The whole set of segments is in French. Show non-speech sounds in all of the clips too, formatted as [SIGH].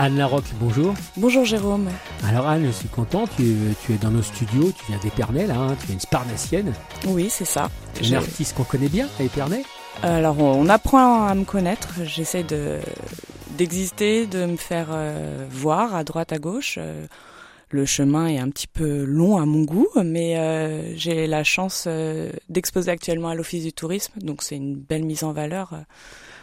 Anne Larocque, bonjour. Bonjour Jérôme. Alors Anne, je suis content, tu, tu es dans nos studios, tu viens d'Épernay là, hein, tu es une sparnassienne, Oui, c'est ça. une artiste qu'on connaît bien à Épernay. Alors, on on apprend à me connaître. J'essaie de d'exister, de me faire euh, voir à droite, à gauche. Euh, le chemin est un petit peu long à mon goût, mais euh, j'ai la chance d'exposer actuellement à l'Office du tourisme, donc c'est une belle mise en valeur.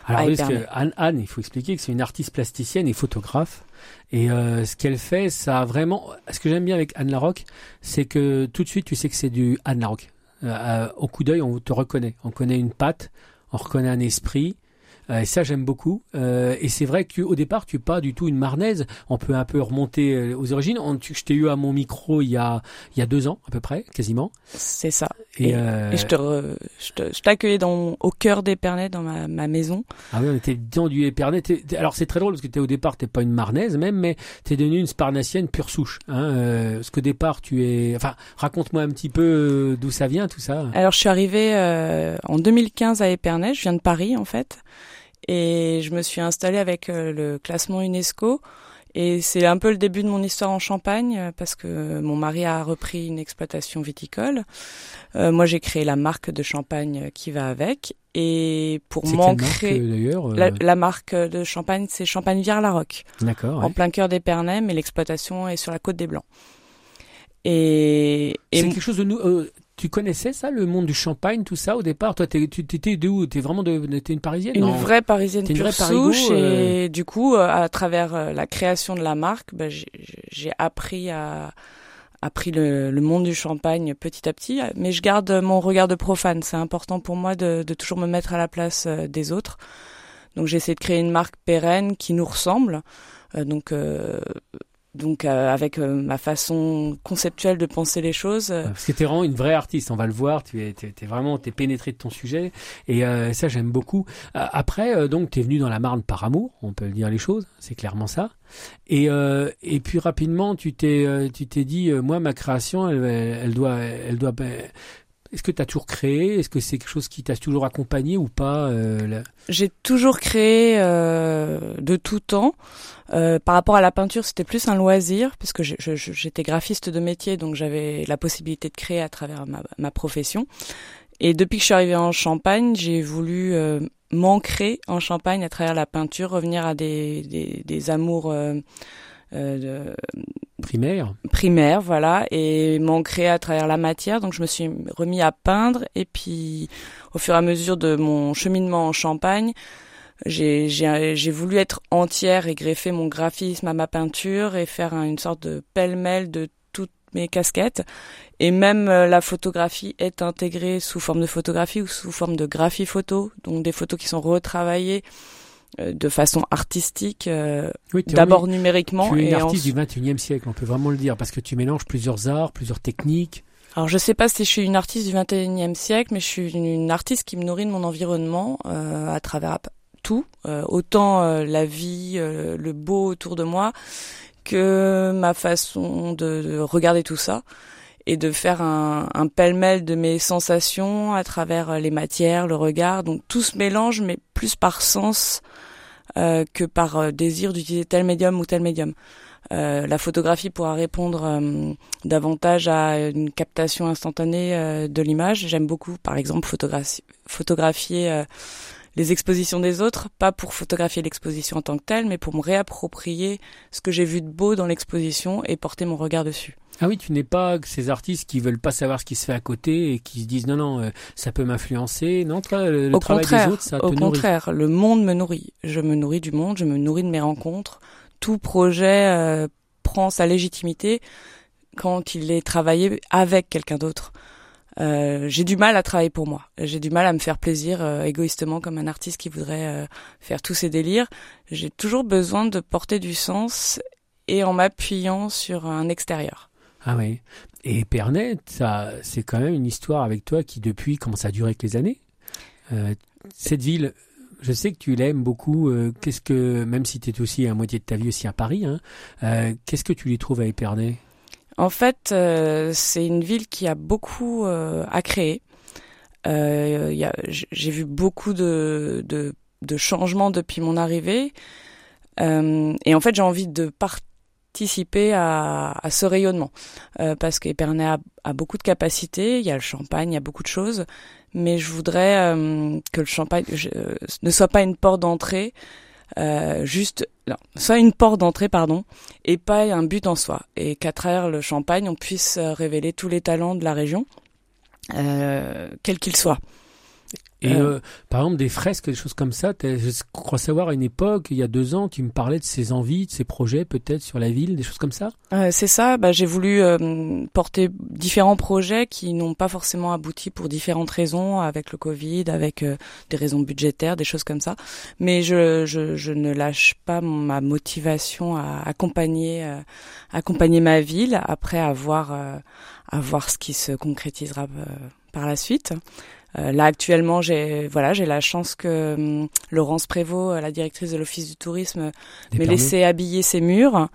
Alors parce que Épernay. Anne, Anne, il faut expliquer que c'est une artiste plasticienne et photographe. Et euh, ce qu'elle fait, ça a vraiment... Ce que j'aime bien avec Anne Larocque, c'est que tout de suite, tu sais que c'est du Anne Larocque. Euh, euh, au coup d'œil, on te reconnaît. On connaît une patte, on reconnaît un esprit. Euh, et ça, j'aime beaucoup. Euh, et c'est vrai qu'au départ, tu n'es pas du tout une marnaise. On peut un peu remonter euh, aux origines. On, tu- je t'ai eu à mon micro il y, a, il y a deux ans, à peu près, quasiment. C'est ça. Et, Et- Et je te re- je t'accueillais dans au cœur d'Épernay, dans ma, ma maison. Ah oui, on était dans du Épernay. T'es- t'es- Alors c'est très drôle parce que t'es au départ t'es pas une marnaise même, mais t'es devenue une sparnassienne pure souche. Hein, parce qu'au départ tu es. Enfin, raconte-moi un petit peu d'où ça vient tout ça. Alors je suis arrivée euh, en 2015 à Épernay, je viens de Paris en fait, et je me suis installée avec euh, le classement UNESCO. Et c'est un peu le début de mon histoire en Champagne euh, parce que mon mari a repris une exploitation viticole. Euh, moi, j'ai créé la marque de champagne qui va avec. Et pour m'ancrer, la, la marque de champagne, c'est Champagne Vière-la-Roque D'accord. en plein cœur d'Épernay, mais l'exploitation est sur la côte des Blancs. Et, et C'est quelque chose de euh, tu connaissais ça, le monde du champagne, tout ça au départ? Toi, tu t'étais de où? T'es vraiment de, t'es une parisienne? Une Non. vraie parisienne une pure vraie souche euh. et du coup euh, à travers euh, la création de la marque bah, j'ai- j'ai appris à appris le, le monde du champagne petit à petit. Mais je garde mon regard de profane. C'est important pour moi de, de toujours me mettre à la place euh, des autres. Donc j'essaie de créer une marque pérenne qui nous ressemble. Euh, donc euh, donc euh, avec euh, ma façon conceptuelle de penser les choses euh, Parce que t'es vraiment une vraie artiste, on va le voir. Tu es, t'es, t'es vraiment, t'es pénétré de ton sujet, et ça j'aime beaucoup. Après, donc t'es venu dans la Marne par amour, on peut le dire les choses, c'est clairement ça. Et et puis rapidement, tu t'es, tu t'es dit, moi ma création, elle, elle doit, elle doit. Est-ce que tu as toujours créé? Est-ce que c'est quelque chose qui t'a toujours accompagné ou pas euh, J'ai toujours créé euh, de tout temps. Euh, par rapport à la peinture, c'était plus un loisir parce que j'étais graphiste de métier, donc j'avais la possibilité de créer à travers ma, profession. Et depuis que je suis arrivée en Champagne, j'ai voulu m'ancrer en Champagne à travers la peinture, revenir à des, amours de, Primaire primaire, voilà, et m'ancrer à travers la matière. Donc je me suis remis à peindre et puis au fur et à mesure de mon cheminement en Champagne, j'ai voulu être entière et greffer mon graphisme à ma peinture et faire un- une sorte de pêle-mêle de toutes mes casquettes. Et même euh, la photographie est intégrée sous forme de photographie ou sous forme de graphie photo, donc des photos qui sont retravaillées euh, de façon artistique, euh, Oui, d'abord numériquement Tu es une et artiste du 21e siècle, on peut vraiment le dire, parce que tu mélanges plusieurs arts, plusieurs techniques. Alors je sais pas si je suis une artiste du 21e siècle, mais je suis une, une artiste qui me nourrit de mon environnement euh, à travers tout, euh, autant euh, la vie, euh, le beau autour de moi, que ma façon de, de regarder tout ça et de faire un, un pêle-mêle de mes sensations à travers euh, les matières, le regard. Donc tout se mélange, mais plus par sens euh, que par euh, désir d'utiliser tel médium ou tel médium. Euh, la photographie pourra répondre euh, davantage à une captation instantanée de l'image. J'aime beaucoup, par exemple, photogra- photographier les expositions des autres, pas pour photographier l'exposition en tant que telle, mais pour me réapproprier ce que j'ai vu de beau dans l'exposition et porter mon regard dessus. Ah oui, tu n'es pas que ces artistes qui veulent pas savoir ce qui se fait à côté et qui se disent non non, euh, ça peut m'influencer. Non, toi, le, le au travail contraire, des autres, ça te au nourrit. contraire, le monde me nourrit. Je me nourris du monde, je me nourris de mes rencontres. Tout projet euh, prend sa légitimité quand il est travaillé avec quelqu'un d'autre. Euh, j'ai du mal à travailler pour moi. J'ai du mal à me faire plaisir euh, égoïstement comme un artiste qui voudrait euh, faire tous ses délires. J'ai toujours besoin de porter du sens et en m'appuyant sur un extérieur. Ah oui. Et ça, c'est quand même une histoire avec toi qui depuis commence à durer avec les années. cette ville, je sais que tu l'aimes beaucoup. qu'est-ce que, même si tu es aussi à moitié de ta vie aussi à Paris, hein, qu'est-ce que tu lui trouves à Épernay en fait, euh, c'est une ville qui a beaucoup euh, à créer. Euh, J'ai vu beaucoup de, de, de, changements depuis mon arrivée. et en fait, j'ai envie de participer à, à ce rayonnement. parce qu'Épernay a, a, beaucoup de capacités, il y a le champagne, il y a beaucoup de choses. Mais je voudrais que le champagne ne soit pas une porte d'entrée, euh, juste non, soit une porte d'entrée pardon et pas un but en soi. Et qu'à travers le champagne on puisse euh, révéler tous les talents de la région euh, quels qu'ils soient et euh, par exemple, des fresques, des choses comme ça, je crois savoir à une époque, il y a deux ans, tu me parlais de ces envies, de ces projets peut-être sur la ville, des choses comme ça? Euh, C'est ça, bah, j'ai voulu euh, porter différents projets qui n'ont pas forcément abouti pour différentes raisons, avec le Covid, avec euh, des raisons budgétaires, des choses comme ça. Mais je, je, je ne lâche pas ma motivation à accompagner, accompagner ma ville après avoir, à voir ce qui se concrétisera par la suite. Euh, là actuellement, j'ai voilà, j'ai la chance que hum, Laurence Prévost, euh, la directrice de l'Office du tourisme, m'ait laissé habiller ses murs.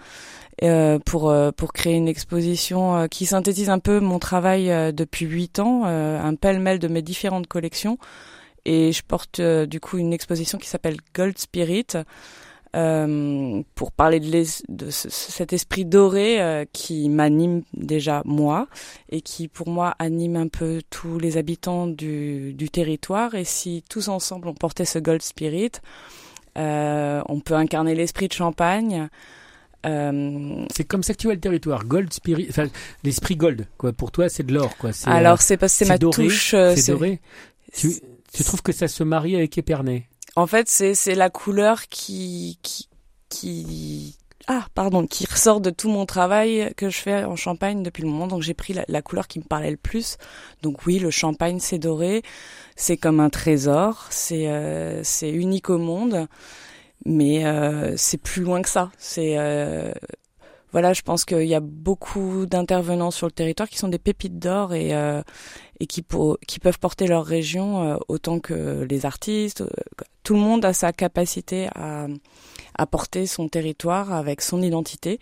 Euh, pour pour créer une exposition qui synthétise un peu mon travail depuis huit ans, un pêle-mêle de mes différentes collections. Et je porte du coup une exposition qui s'appelle Gold Spirit, euh, pour parler de, de cet esprit doré euh, qui m'anime déjà moi et qui pour moi anime un peu tous les habitants du, du territoire. Et si tous ensemble on portait ce Gold Spirit, euh, on peut incarner l'esprit de Champagne. Euh, c'est comme ça que tu vois le territoire, Gold Spirit, enfin l'esprit Gold, quoi. Pour toi, c'est de l'or, quoi. Alors c'est parce que c'est ma touche. C'est doré. Tu, tu trouves que ça se marie avec Épernay? En fait, c'est la couleur qui qui ah pardon qui ressort de tout mon travail que je fais en Champagne depuis le moment. Donc j'ai pris la, couleur qui me parlait le plus. Donc oui, le Champagne c'est doré, c'est comme un trésor, c'est euh, unique au monde, mais euh, c'est plus loin que ça. C'est euh, voilà, je pense qu'il y a beaucoup d'intervenants sur le territoire qui sont des pépites d'or et, euh, qui, qui peuvent porter leur région euh, autant que les artistes. Euh, tout le monde a sa capacité à, à porter son territoire avec son identité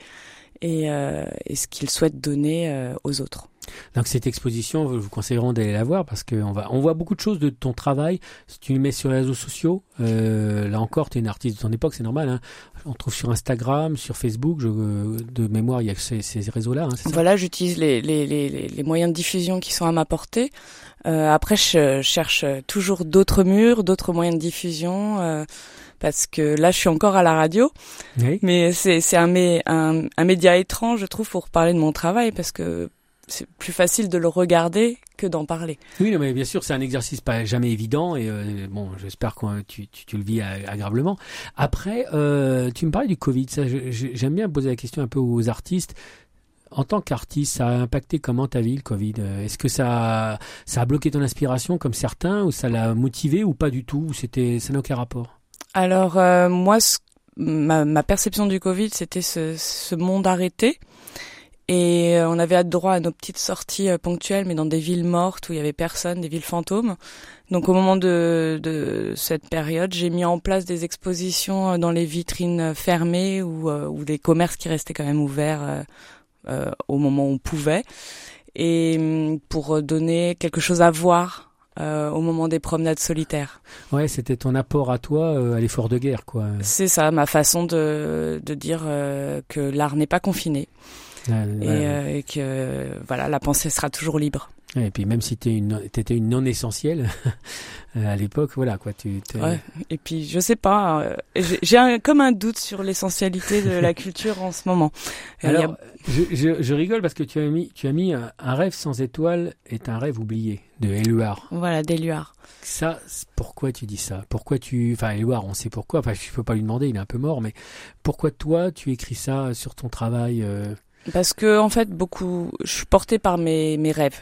et ce qu'il souhaite donner aux autres. Donc cette exposition, vous conseillerons d'aller la voir parce qu'on va, on voit beaucoup de choses de ton travail. Si tu le mets sur les réseaux sociaux, euh, là encore, tu es une artiste de ton époque, c'est normal. Hein. On trouve sur Instagram, sur Facebook, je, de mémoire, il y a ces, ces réseaux-là. Hein, voilà, j'utilise les, les, les, les, moyens de diffusion qui sont à ma portée. Euh, après, je cherche toujours d'autres murs, d'autres moyens de diffusion. Euh, parce que là je suis encore à la radio, oui. mais c'est un, un, un média étrange je trouve pour parler de mon travail parce que c'est plus facile de le regarder que d'en parler. Oui, mais bien sûr, c'est un exercice pas jamais évident et euh, bon, j'espère que tu, tu, tu, le vis agréablement. Après, euh, tu me parlais du Covid. j'aime bien poser la question un peu aux artistes. En tant qu'artiste, ça a impacté comment ta vie, le Covid? Est-ce que ça, ça a bloqué ton inspiration comme certains, ou ça l'a motivé, ou pas du tout Ou c'était, ça n'a aucun rapport? Alors euh, moi, ma, ma, perception du Covid, c'était ce, ce monde arrêté et euh, on avait droit à nos petites sorties euh, ponctuelles, mais dans des villes mortes où il y avait personne, des villes fantômes. Donc au moment de, de cette période, j'ai mis en place des expositions euh, dans les vitrines fermées ou, ou des commerces qui restaient quand même ouverts euh, au moment où on pouvait, et hum, pour donner quelque chose à voir euh, au moment des promenades solitaires. Ouais, c'était ton apport à toi euh, à l'effort de guerre, quoi. C'est ça, ma façon de, de dire euh, que l'art n'est pas confiné et, et, que voilà, la pensée sera toujours libre. Et puis même si tu étais une non essentielle [LAUGHS] à l'époque, voilà quoi. Tu, ouais. Et puis je sais pas, euh, j'ai comme un doute sur l'essentialité de la [LAUGHS] culture en ce moment. Alors, je, je, je, rigole parce que tu as mis, tu as mis un, rêve sans étoile est un rêve oublié de Éluard. Voilà, d'Éluard. Ça, pourquoi tu dis ça? Pourquoi tu, enfin Éluard, on sait pourquoi. Enfin, je peux pas lui demander, il est un peu mort, mais pourquoi toi tu écris ça sur ton travail euh Parce que en fait, beaucoup, je suis portée par mes mes rêves.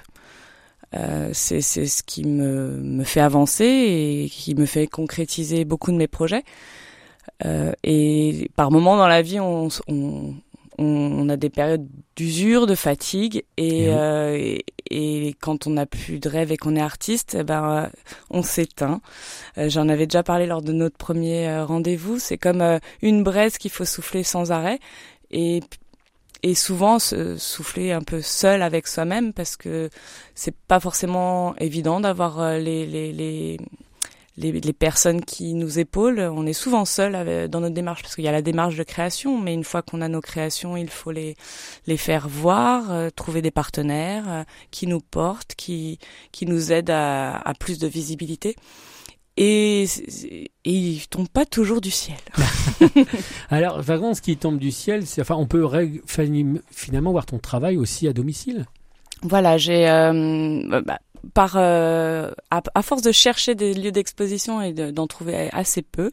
Euh, c'est ce qui me, me fait avancer et qui me fait concrétiser beaucoup de mes projets. Euh, et par moments dans la vie, on, on, on a des périodes d'usure, de fatigue, et, euh, et, et, quand on n'a plus de rêve et qu'on est artiste, eh ben on s'éteint. Euh, j'en avais déjà parlé lors de notre premier euh, rendez-vous. C'est comme euh, une braise qu'il faut souffler sans arrêt, et et souvent se souffler un peu seul avec soi-même parce que c'est pas forcément évident d'avoir les, les, les les, les, personnes qui nous épaulent. On est souvent seul dans notre démarche parce qu'il y a la démarche de création, mais une fois qu'on a nos créations, il faut les les faire voir, euh, trouver des partenaires euh, qui nous portent, qui qui nous aident à plus de visibilité. Et, et il tombe pas toujours du ciel. [LAUGHS] Alors, vraiment, ce qui tombe du ciel, c'est enfin, on peut finalement voir ton travail aussi à domicile? Voilà, j'ai euh, bah, par euh, à, force de chercher des lieux d'exposition et d'en trouver assez peu,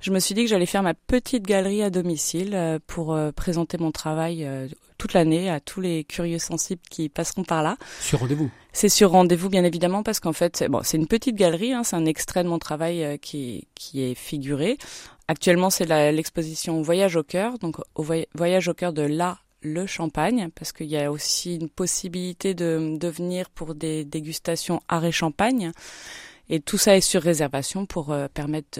je me suis dit que j'allais faire ma petite galerie à domicile euh, pour euh, présenter mon travail toute l'année à tous les curieux sensibles qui passeront par là. Sur rendez-vous. C'est sur rendez-vous bien évidemment parce qu'en fait bon c'est une petite galerie, hein, c'est un extrait de mon travail qui qui est figuré. Actuellement c'est l'exposition Voyage au cœur, donc au Voyage au cœur de la le champagne, parce qu'il y a aussi une possibilité de, de venir pour des dégustations arrêt champagne. Et tout ça est sur réservation pour euh, permettre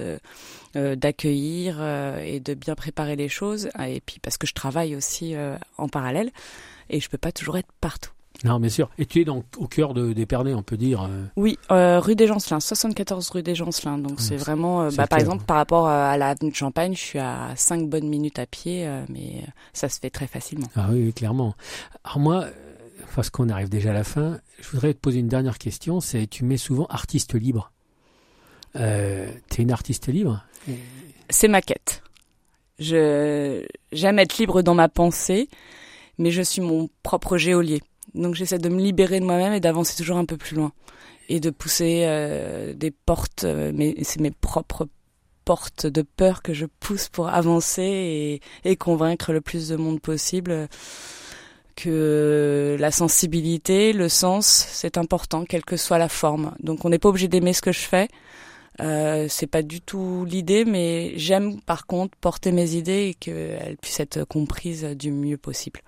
euh, d'accueillir euh, et de bien préparer les choses. Et puis parce que je travaille aussi en parallèle et je peux pas toujours être partout. Non, bien sûr. Et tu es donc au cœur de d'Épernay, on peut dire. Euh. Oui, euh, rue des Gencelins, 74 rue des Gencelins. Donc c'est vraiment, euh, bah, par exemple, par rapport à la de Champagne, je suis à 5 bonnes minutes à pied, mais ça se fait très facilement. Ah oui, clairement. Alors moi, parce qu'on arrive déjà à la fin, je voudrais te poser une dernière question. C'est, tu mets souvent artiste libre. Euh, es une artiste libre C'est ma quête. Je j'aime être libre dans ma pensée, mais je suis mon propre géolier. Donc j'essaie de me libérer de moi-même et d'avancer toujours un peu plus loin et de pousser euh, des portes, euh, mais c'est mes propres portes de peur que je pousse pour avancer et, convaincre le plus de monde possible que la sensibilité, le sens, c'est important, quelle que soit la forme. Donc on n'est pas obligé d'aimer ce que je fais. Euh, c'est pas du tout l'idée, mais j'aime par contre porter mes idées et qu'elles puissent être comprises du mieux possible.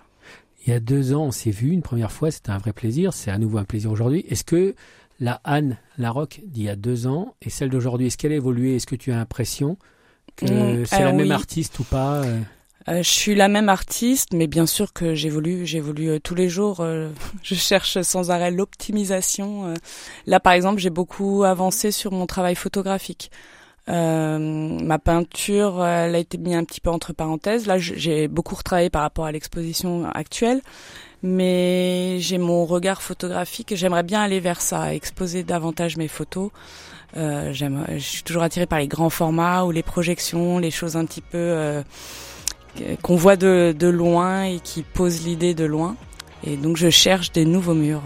Il y a deux ans, on s'est vu une première fois, c'était un vrai plaisir, c'est à nouveau un plaisir aujourd'hui. Est-ce que la Anne Larocque d'il y a deux ans et celle d'aujourd'hui, est-ce qu'elle a évolué? Est-ce que tu as l'impression que mm, c'est la même artiste ou pas euh? Euh, je suis la même artiste, mais bien sûr que j'évolue, j'évolue euh, tous les jours. [LAUGHS] je cherche sans arrêt l'optimisation. là, par exemple, j'ai beaucoup avancé sur mon travail photographique. Euh, ma peinture, elle a été mise un petit peu entre parenthèses. Là, j'ai beaucoup retravaillé par rapport à l'exposition actuelle, mais j'ai mon regard photographique. J'aimerais bien aller vers ça, exposer davantage mes photos. Euh, je suis toujours attirée par les grands formats ou les projections, les choses un petit peu euh, qu'on voit de, loin et qui posent l'idée de loin. Et donc, je cherche des nouveaux murs.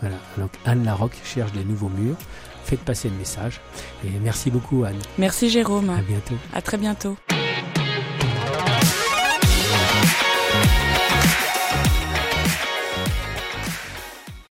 Voilà, donc Anne Larocque cherche des nouveaux murs faites passer le message. Et merci beaucoup, Anne. Merci, Jérôme. À bientôt. À très bientôt.